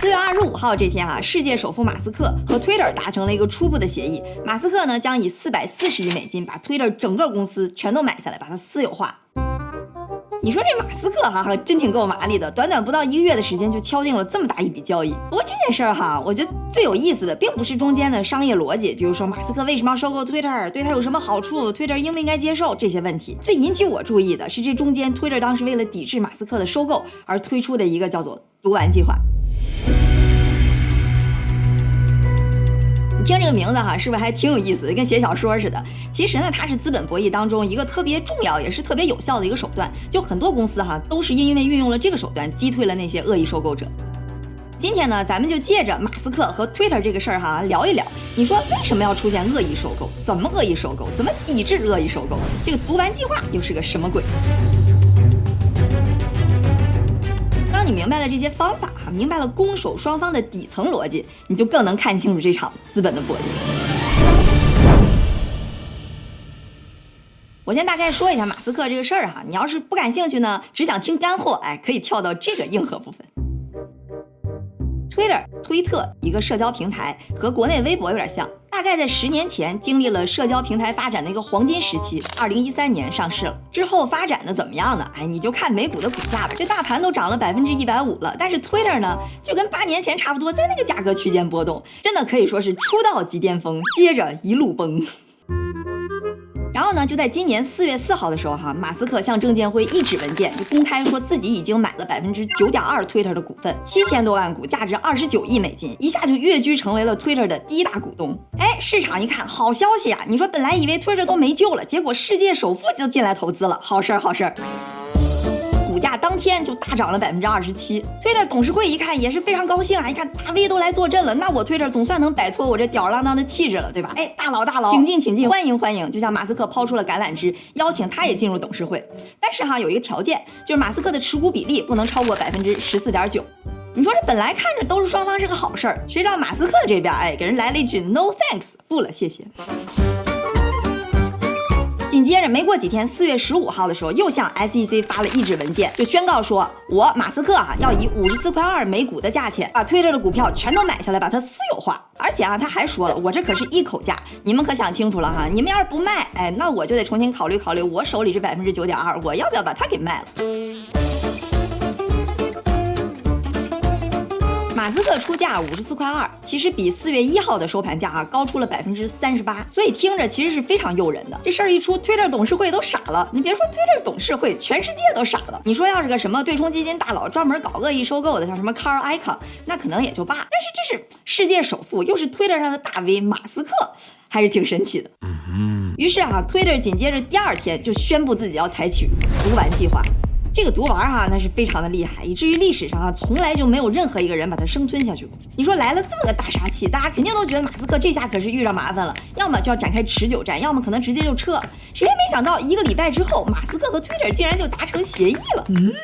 四月二十五号这天啊，世界首富马斯克和 Twitter 达成了一个初步的协议，马斯克呢将以四百四十亿美金把 Twitter 整个公司全都买下来，把它私有化。你说这马斯克哈哈真挺够麻利的，短短不到一个月的时间就敲定了这么大一笔交易。不过这件事儿哈，我觉得最有意思的并不是中间的商业逻辑，比如说马斯克为什么要收购 Twitter，对他有什么好处，Twitter 应不应该接受这些问题。最引起我注意的是这中间 Twitter 当时为了抵制马斯克的收购而推出的一个叫做“读完计划”。你听这个名字哈，是不是还挺有意思的，跟写小说似的？其实呢，它是资本博弈当中一个特别重要，也是特别有效的一个手段。就很多公司哈，都是因为运用了这个手段，击退了那些恶意收购者。今天呢，咱们就借着马斯克和 Twitter 这个事儿哈，聊一聊。你说为什么要出现恶意收购？怎么恶意收购？怎么抵制恶意收购？这个读完计划又是个什么鬼？你明白了这些方法。明白了攻守双方的底层逻辑，你就更能看清楚这场资本的博弈。我先大概说一下马斯克这个事儿哈，你要是不感兴趣呢，只想听干货，哎，可以跳到这个硬核部分。Twitter，推特，一个社交平台，和国内微博有点像。大概在十年前经历了社交平台发展的一个黄金时期，二零一三年上市了。之后发展的怎么样呢？哎，你就看美股的股价吧，这大盘都涨了百分之一百五了。但是 Twitter 呢，就跟八年前差不多，在那个价格区间波动，真的可以说是出道即巅峰，接着一路崩。然后呢，就在今年四月四号的时候，哈，马斯克向证监会一纸文件，就公开说自己已经买了百分之九点二 Twitter 的股份，七千多万股，价值二十九亿美金，一下就跃居成为了 Twitter 的第一大股东。哎，市场一看，好消息啊！你说本来以为 Twitter 都没救了，结果世界首富就进来投资了，好事儿，好事儿。股价当天就大涨了百分之二十七，Twitter 董事会一看也是非常高兴啊！一看大 V 都来坐镇了，那我 Twitter 总算能摆脱我这吊儿郎当的气质了，对吧？哎，大佬大佬，请进请进，欢迎欢迎！就像马斯克抛出了橄榄枝，邀请他也进入董事会。但是哈，有一个条件，就是马斯克的持股比例不能超过百分之十四点九。你说这本来看着都是双方是个好事儿，谁知道马斯克这边哎给人来了一句 No thanks，不了，谢谢。紧接着没过几天，四月十五号的时候，又向 SEC 发了一纸文件，就宣告说，我马斯克啊要以五十四块二每股的价钱把推特的股票全都买下来，把它私有化。而且啊，他还说了，我这可是一口价，你们可想清楚了哈，你们要是不卖，哎，那我就得重新考虑考虑，我手里这百分之九点二，我要不要把它给卖了？马斯克出价五十四块二，其实比四月一号的收盘价啊高出了百分之三十八，所以听着其实是非常诱人的。这事儿一出，Twitter 董事会都傻了。你别说 Twitter 董事会，全世界都傻了。你说要是个什么对冲基金大佬，专门搞恶意收购的，像什么 Carl Icahn，那可能也就罢。但是这是世界首富，又是 Twitter 上的大 V 马斯克，还是挺神奇的。嗯于是啊，Twitter 紧接着第二天就宣布自己要采取毒丸计划。这个毒丸哈，那是非常的厉害，以至于历史上啊，从来就没有任何一个人把它生吞下去过。你说来了这么个大杀器，大家肯定都觉得马斯克这下可是遇上麻烦了，要么就要展开持久战，要么可能直接就撤。谁也没想到，一个礼拜之后，马斯克和 Twitter 竟然就达成协议了。嗯，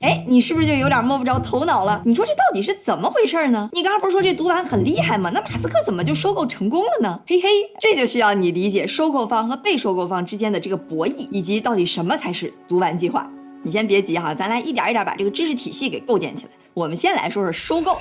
哎，你是不是就有点摸不着头脑了？你说这到底是怎么回事呢？你刚刚不是说这毒丸很厉害吗？那马斯克怎么就收购成功了呢？嘿嘿，这就需要你理解收购方和被收购方之间的这个博弈，以及到底什么才是毒丸计划。你先别急哈，咱来一点一点把这个知识体系给构建起来。我们先来说说收购。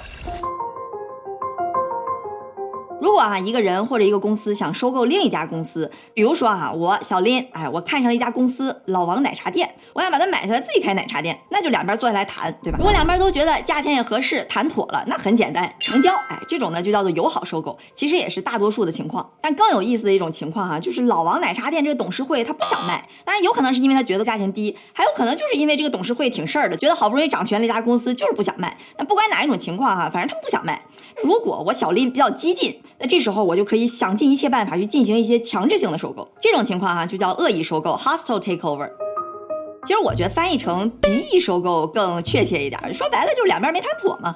如果啊，一个人或者一个公司想收购另一家公司，比如说啊，我小林，哎，我看上了一家公司老王奶茶店，我想把它买下来自己开奶茶店，那就两边坐下来谈，对吧？如果两边都觉得价钱也合适，谈妥了，那很简单，成交。哎，这种呢就叫做友好收购，其实也是大多数的情况。但更有意思的一种情况哈，就是老王奶茶店这个董事会他不想卖，当然有可能是因为他觉得价钱低，还有可能就是因为这个董事会挺事儿的，觉得好不容易掌权了一家公司就是不想卖。那不管哪一种情况哈，反正他们不想卖。如果我小林比较激进，那这时候我就可以想尽一切办法去进行一些强制性的收购。这种情况哈就叫恶意收购 （hostile takeover）。其实我觉得翻译成敌意收购更确切一点，说白了就是两边没谈妥嘛。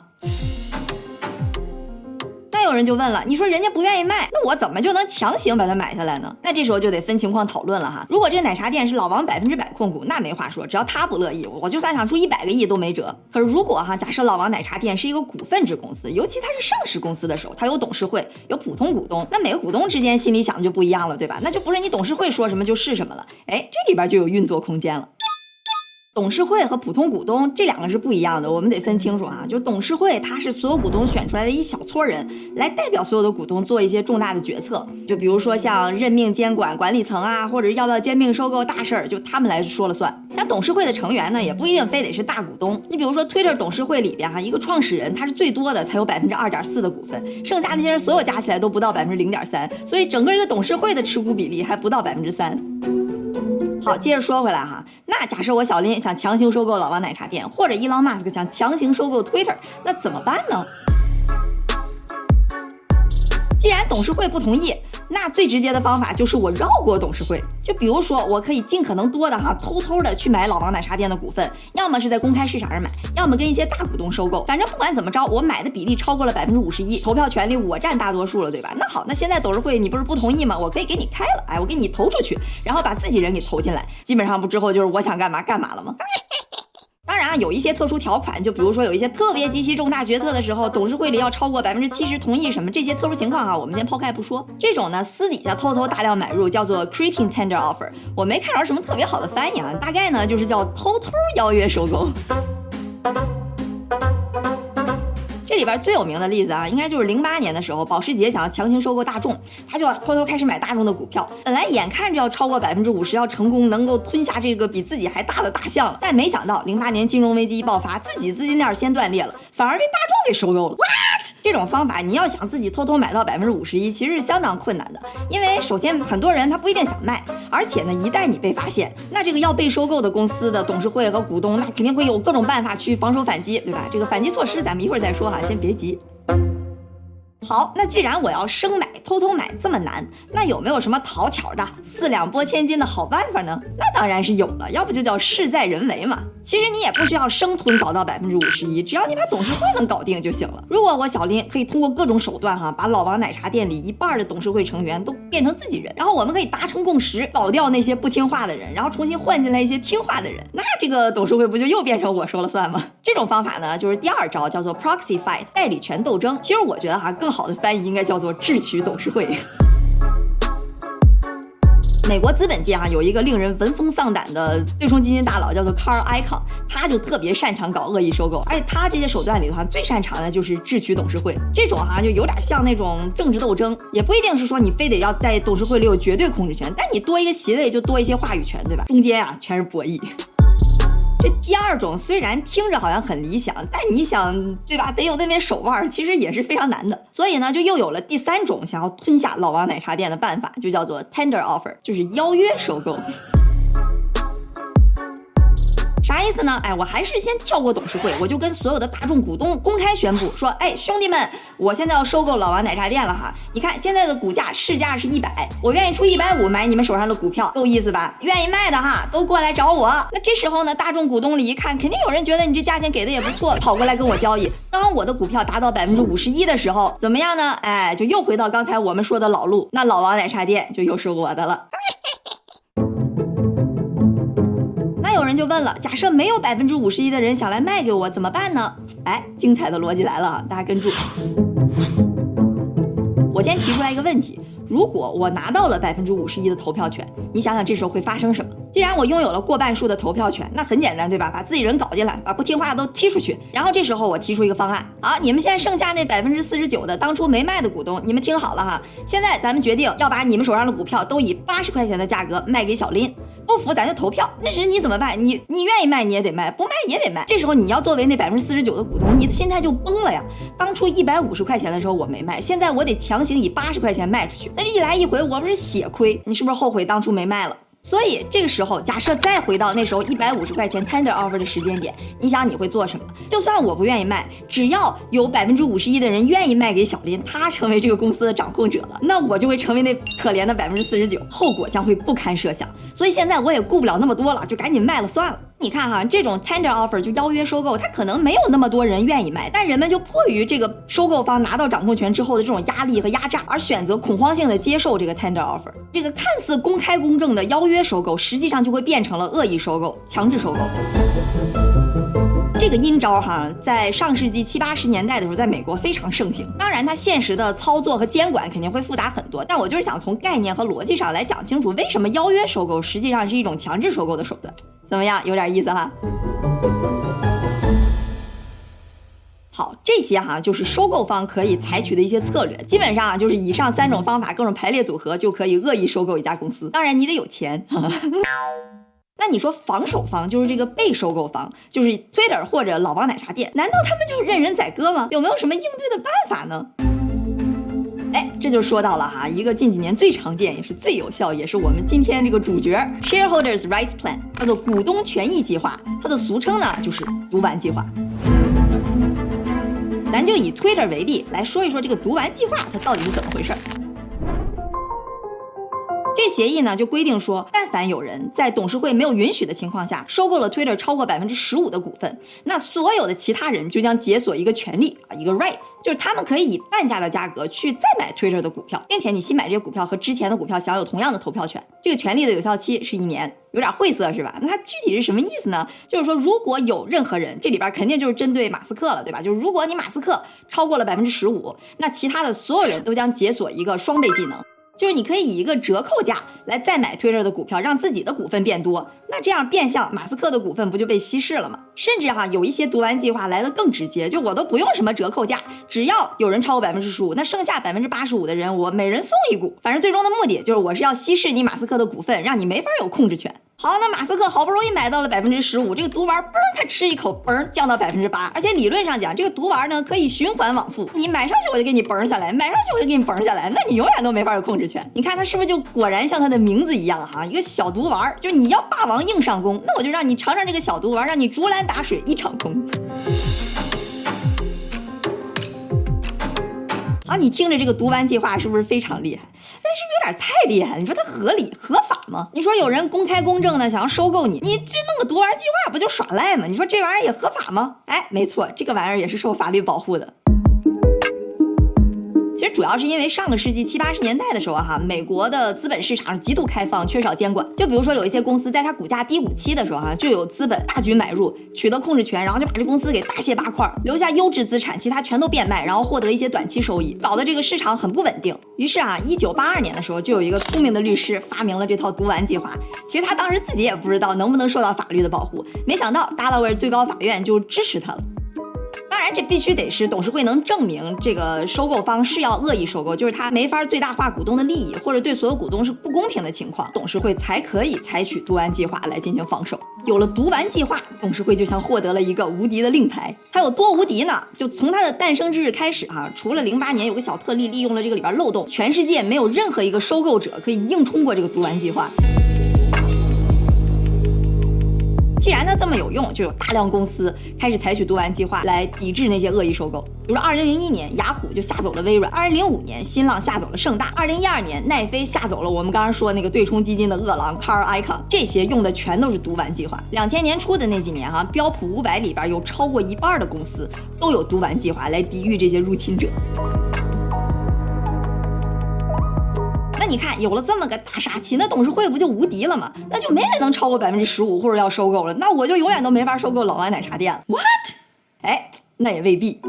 有人就问了，你说人家不愿意卖，那我怎么就能强行把它买下来呢？那这时候就得分情况讨论了哈。如果这奶茶店是老王百分之百控股，那没话说，只要他不乐意，我就算想出一百个亿都没辙。可是如果哈，假设老王奶茶店是一个股份制公司，尤其它是上市公司的时候，它有董事会，有普通股东，那每个股东之间心里想的就不一样了，对吧？那就不是你董事会说什么就是什么了。哎，这里边就有运作空间了。董事会和普通股东这两个是不一样的，我们得分清楚啊。就董事会，它是所有股东选出来的一小撮人，来代表所有的股东做一些重大的决策。就比如说像任命、监管、管理层啊，或者要不要兼并收购大事儿，就他们来说了算。像董事会的成员呢，也不一定非得是大股东。你比如说 Twitter 董事会里边哈，一个创始人他是最多的，才有百分之二点四的股份，剩下那些人所有加起来都不到百分之零点三，所以整个一个董事会的持股比例还不到百分之三。好，接着说回来哈，那假设我小林想强行收购老王奶茶店，或者伊朗马斯克想强行收购 Twitter，那怎么办呢？既然董事会不同意。那最直接的方法就是我绕过董事会，就比如说我可以尽可能多的哈，偷偷的去买老王奶茶店的股份，要么是在公开市场上买，要么跟一些大股东收购。反正不管怎么着，我买的比例超过了百分之五十一，投票权利我占大多数了，对吧？那好，那现在董事会你不是不同意吗？我可以给你开了，哎，我给你投出去，然后把自己人给投进来，基本上不之后就是我想干嘛干嘛了吗？当然啊，有一些特殊条款，就比如说有一些特别极其重大决策的时候，董事会里要超过百分之七十同意什么这些特殊情况啊，我们先抛开不说。这种呢，私底下偷偷大量买入叫做 creeping tender offer，我没看着什么特别好的翻译啊，大概呢就是叫偷偷邀约收购。里边最有名的例子啊，应该就是零八年的时候，保时捷想要强行收购大众，他就偷偷开始买大众的股票。本来眼看着要超过百分之五十，要成功能够吞下这个比自己还大的大象了，但没想到零八年金融危机一爆发，自己资金链先断裂了，反而被大众给收购了。哇这种方法，你要想自己偷偷买到百分之五十一，其实是相当困难的，因为首先很多人他不一定想卖，而且呢，一旦你被发现，那这个要被收购的公司的董事会和股东，那肯定会有各种办法去防守反击，对吧？这个反击措施咱们一会儿再说哈。先别急。好，那既然我要生买、偷偷买这么难，那有没有什么讨巧的四两拨千斤的好办法呢？那当然是有了，要不就叫事在人为嘛。其实你也不需要生吞搞到百分之五十一，只要你把董事会能搞定就行了。如果我小林可以通过各种手段哈，把老王奶茶店里一半的董事会成员都变成自己人，然后我们可以达成共识，搞掉那些不听话的人，然后重新换进来一些听话的人，那这个董事会不就又变成我说了算吗？这种方法呢，就是第二招，叫做 proxy fight 代理权斗争。其实我觉得哈，更好的翻译应该叫做智取董事会。美国资本界啊，有一个令人闻风丧胆的对冲基金大佬，叫做 Carl Icahn，他就特别擅长搞恶意收购，而且他这些手段里头，最擅长的就是智取董事会。这种哈，就有点像那种政治斗争，也不一定是说你非得要在董事会里有绝对控制权，但你多一个席位就多一些话语权，对吧？中间啊，全是博弈。这第二种虽然听着好像很理想，但你想对吧？得有那边手腕，其实也是非常难的。所以呢，就又有了第三种想要吞下老王奶茶店的办法，就叫做 tender offer，就是邀约收购。啥意思呢？哎，我还是先跳过董事会，我就跟所有的大众股东公开宣布说，哎，兄弟们，我现在要收购老王奶茶店了哈！你看现在的股价市价是一百，我愿意出一百五买你们手上的股票，够意思吧？愿意卖的哈，都过来找我。那这时候呢，大众股东里一看，肯定有人觉得你这价钱给的也不错，跑过来跟我交易。当我的股票达到百分之五十一的时候，怎么样呢？哎，就又回到刚才我们说的老路，那老王奶茶店就又是我的了。有人就问了：假设没有百分之五十一的人想来卖给我，怎么办呢？哎，精彩的逻辑来了，大家跟住。我先提出来一个问题：如果我拿到了百分之五十一的投票权，你想想这时候会发生什么？既然我拥有了过半数的投票权，那很简单，对吧？把自己人搞进来，把不听话的都踢出去。然后这时候我提出一个方案：好，你们现在剩下那百分之四十九的当初没卖的股东，你们听好了哈，现在咱们决定要把你们手上的股票都以八十块钱的价格卖给小林。不服咱就投票，那时你怎么办？你你愿意卖你也得卖，不卖也得卖。这时候你要作为那百分之四十九的股东，你的心态就崩了呀。当初一百五十块钱的时候我没卖，现在我得强行以八十块钱卖出去，那这一来一回我不是血亏？你是不是后悔当初没卖了？所以这个时候，假设再回到那时候一百五十块钱 tender offer 的时间点，你想你会做什么？就算我不愿意卖，只要有百分之五十一的人愿意卖给小林，他成为这个公司的掌控者了，那我就会成为那可怜的百分之四十九，后果将会不堪设想。所以现在我也顾不了那么多了，就赶紧卖了算了。你看哈，这种 tender offer 就邀约收购，它可能没有那么多人愿意卖，但人们就迫于这个收购方拿到掌控权之后的这种压力和压榨，而选择恐慌性的接受这个 tender offer。这个看似公开公正的邀约收购，实际上就会变成了恶意收购、强制收购。这个阴招哈，在上世纪七八十年代的时候，在美国非常盛行。当然，它现实的操作和监管肯定会复杂很多。但我就是想从概念和逻辑上来讲清楚，为什么邀约收购实际上是一种强制收购的手段。怎么样？有点意思哈。好，这些哈就是收购方可以采取的一些策略，基本上啊就是以上三种方法各种排列组合就可以恶意收购一家公司。当然你得有钱。那你说防守方就是这个被收购方，就是 Twitter 或者老王奶茶店，难道他们就任人宰割吗？有没有什么应对的办法呢？这就说到了哈，一个近几年最常见也是最有效，也是我们今天这个主角 Shareholders Rights Plan，叫做股东权益计划，它的俗称呢就是读完计划。咱就以 Twitter 为例来说一说这个读完计划它到底是怎么回事。这协议呢就规定说，但凡有人在董事会没有允许的情况下收购了 Twitter 超过百分之十五的股份，那所有的其他人就将解锁一个权利啊，一个 rights，就是他们可以以半价的价格去再买 Twitter 的股票，并且你新买这些股票和之前的股票享有同样的投票权。这个权利的有效期是一年，有点晦涩是吧？那它具体是什么意思呢？就是说，如果有任何人，这里边肯定就是针对马斯克了，对吧？就是如果你马斯克超过了百分之十五，那其他的所有人都将解锁一个双倍技能。就是你可以以一个折扣价来再买 Twitter 的股票，让自己的股份变多。那这样变相马斯克的股份不就被稀释了吗？甚至哈有一些读完计划来的更直接，就我都不用什么折扣价，只要有人超过百分之十五，那剩下百分之八十五的人我每人送一股。反正最终的目的就是我是要稀释你马斯克的股份，让你没法有控制权。好，那马斯克好不容易买到了百分之十五，这个毒丸嘣，他吃一口，嘣降到百分之八。而且理论上讲，这个毒丸呢可以循环往复，你买上去我就给你嘣下来，买上去我就给你嘣下来，那你永远都没法有控制权。你看他是不是就果然像他的名字一样哈，一个小毒丸，就是你要霸王硬上弓，那我就让你尝尝这个小毒丸，让你竹篮打水一场空。啊，你听着这个毒丸计划是不是非常厉害？但是有点太厉害，你说它合理合法吗？你说有人公开公正的想要收购你，你这弄个毒丸计划不就耍赖吗？你说这玩意儿也合法吗？哎，没错，这个玩意儿也是受法律保护的。其实主要是因为上个世纪七八十年代的时候哈，美国的资本市场极度开放，缺少监管。就比如说有一些公司在它股价低谷期的时候哈，就有资本大举买入，取得控制权，然后就把这公司给大卸八块，留下优质资产，其他全都变卖，然后获得一些短期收益，搞得这个市场很不稳定。于是啊，一九八二年的时候，就有一个聪明的律师发明了这套毒丸计划。其实他当时自己也不知道能不能受到法律的保护，没想到达拉维尔最高法院就支持他了。当然，这必须得是董事会能证明这个收购方是要恶意收购，就是他没法最大化股东的利益，或者对所有股东是不公平的情况，董事会才可以采取毒丸计划来进行防守。有了毒丸计划，董事会就像获得了一个无敌的令牌。它有多无敌呢？就从它的诞生之日开始哈，除了零八年有个小特例利用了这个里边漏洞，全世界没有任何一个收购者可以硬冲过这个毒丸计划。既然它这么有用，就有大量公司开始采取毒丸计划来抵制那些恶意收购。比如，二零零一年雅虎就吓走了微软；二零零五年新浪吓走了盛大；二零一二年奈飞吓走了我们刚刚说那个对冲基金的饿狼 Carl Icon。这些用的全都是毒丸计划。两千年初的那几年哈，标普五百里边有超过一半的公司都有毒丸计划来抵御这些入侵者。你看，有了这么个大杀器，那董事会不就无敌了吗？那就没人能超过百分之十五或者要收购了，那我就永远都没法收购老外奶茶店了。What？哎，那也未必。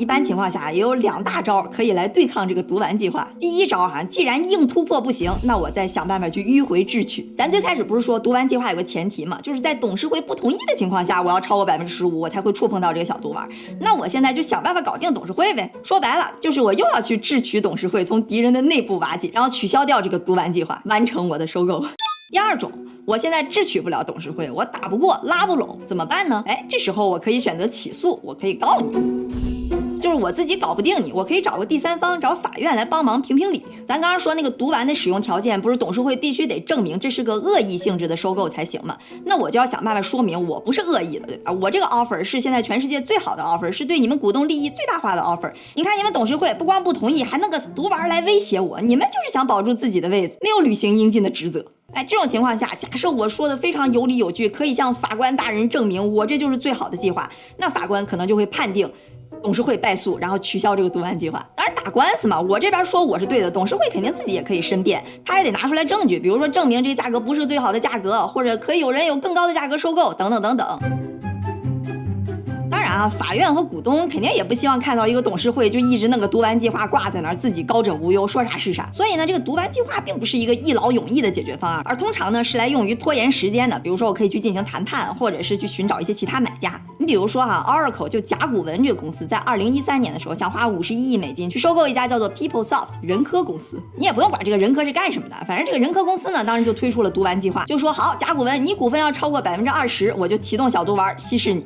一般情况下，也有两大招可以来对抗这个毒丸计划。第一招哈，既然硬突破不行，那我再想办法去迂回智取。咱最开始不是说毒丸计划有个前提嘛，就是在董事会不同意的情况下，我要超过百分之十五，我才会触碰到这个小毒丸。那我现在就想办法搞定董事会呗。说白了，就是我又要去智取董事会，从敌人的内部瓦解，然后取消掉这个毒丸计划，完成我的收购。第二种，我现在智取不了董事会，我打不过，拉不拢，怎么办呢？哎，这时候我可以选择起诉，我可以告你。就是我自己搞不定你，我可以找个第三方，找法院来帮忙评评理。咱刚刚说那个毒丸的使用条件，不是董事会必须得证明这是个恶意性质的收购才行吗？那我就要想办法说明我不是恶意的啊，我这个 offer 是现在全世界最好的 offer，是对你们股东利益最大化的 offer。你看你们董事会不光不同意，还弄个毒丸来威胁我，你们就是想保住自己的位子，没有履行应尽的职责。哎，这种情况下，假设我说的非常有理有据，可以向法官大人证明我这就是最好的计划，那法官可能就会判定。董事会败诉，然后取消这个毒贩计划。当然打官司嘛，我这边说我是对的，董事会肯定自己也可以申辩，他也得拿出来证据，比如说证明这个价格不是最好的价格，或者可以有人有更高的价格收购，等等等等。啊，法院和股东肯定也不希望看到一个董事会就一直那个读完计划挂在那儿，自己高枕无忧，说啥是啥。所以呢，这个读完计划并不是一个一劳永逸的解决方案，而通常呢是来用于拖延时间的。比如说，我可以去进行谈判，或者是去寻找一些其他买家。你比如说哈，Oracle 就甲骨文这个公司在二零一三年的时候，想花五十一亿美金去收购一家叫做 PeopleSoft 人科公司。你也不用管这个人科是干什么的，反正这个人科公司呢，当时就推出了读完计划，就说好，甲骨文你股份要超过百分之二十，我就启动小读丸稀释你。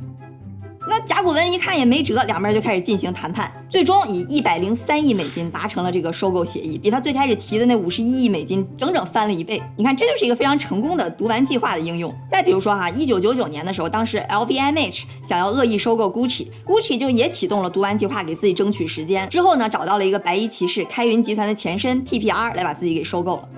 那甲骨文一看也没辙，两边就开始进行谈判，最终以一百零三亿美金达成了这个收购协议，比他最开始提的那五十一亿美金整整翻了一倍。你看，这就是一个非常成功的读完计划的应用。再比如说哈，一九九九年的时候，当时 LVMH 想要恶意收购 Gucci，Gucci 就也启动了读完计划，给自己争取时间。之后呢，找到了一个白衣骑士开云集团的前身 TPR 来把自己给收购了。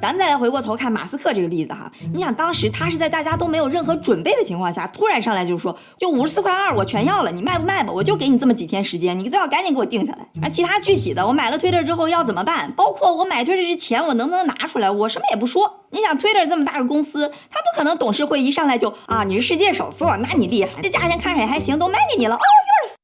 咱们再来回过头看马斯克这个例子哈，你想当时他是在大家都没有任何准备的情况下，突然上来就说，就五十四块二我全要了，你卖不卖吧？我就给你这么几天时间，你最好赶紧给我定下来。而其他具体的，我买了 Twitter 之后要怎么办？包括我买 Twitter 之前我能不能拿出来？我什么也不说。你想 Twitter 这么大个公司，他不可能董事会一上来就啊，你是世界首富，那你厉害，这价钱看着也还行，都卖给你了哦，yours，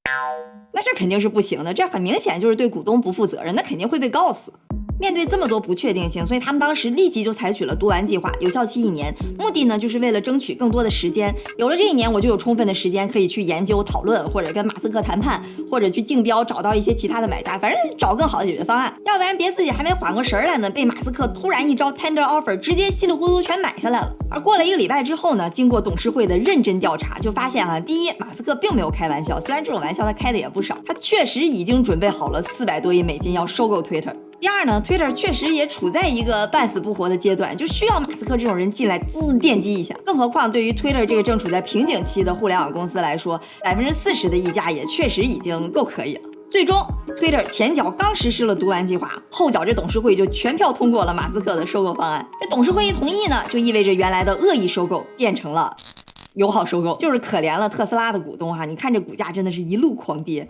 那这肯定是不行的，这很明显就是对股东不负责任，那肯定会被告死。面对这么多不确定性，所以他们当时立即就采取了读完计划，有效期一年，目的呢就是为了争取更多的时间。有了这一年，我就有充分的时间可以去研究、讨论，或者跟马斯克谈判，或者去竞标，找到一些其他的买家，反正找更好的解决方案。要不然别自己还没缓过神来呢，被马斯克突然一招 tender offer，直接稀里糊涂全买下来了。而过了一个礼拜之后呢，经过董事会的认真调查，就发现啊，第一，马斯克并没有开玩笑，虽然这种玩笑他开的也不少，他确实已经准备好了四百多亿美金要收购 Twitter。第二呢，Twitter 确实也处在一个半死不活的阶段，就需要马斯克这种人进来滋电击一下。更何况对于 Twitter 这个正处在瓶颈期的互联网公司来说，百分之四十的溢价也确实已经够可以了。最终，Twitter 前脚刚实施了读完计划，后脚这董事会就全票通过了马斯克的收购方案。这董事会一同意呢，就意味着原来的恶意收购变成了 友好收购，就是可怜了特斯拉的股东哈。你看这股价真的是一路狂跌。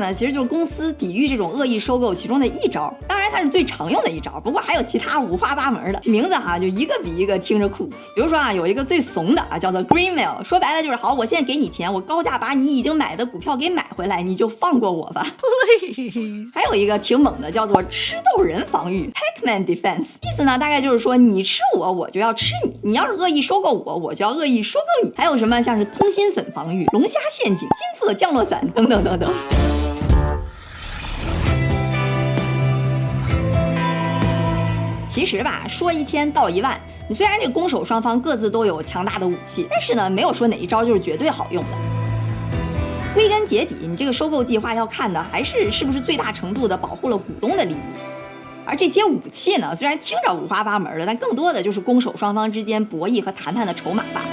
那其实就是公司抵御这种恶意收购其中的一招，当然它是最常用的一招，不过还有其他五花八门的名字哈，就一个比一个听着酷。比如说啊，有一个最怂的啊，叫做 Greenmail，说白了就是好，我现在给你钱，我高价把你已经买的股票给买回来，你就放过我吧。还有一个挺猛的，叫做吃豆人防御 （Pac-Man Defense），意思呢大概就是说你吃我，我就要吃你；你要是恶意收购我，我就要恶意收购你。还有什么像是通心粉防御、龙虾陷阱、金色降落伞等等等等。其实吧，说一千道一万。你虽然这攻守双方各自都有强大的武器，但是呢，没有说哪一招就是绝对好用的。归根结底，你这个收购计划要看的还是是不是最大程度的保护了股东的利益。而这些武器呢，虽然听着五花八门的，但更多的就是攻守双方之间博弈和谈判的筹码罢了。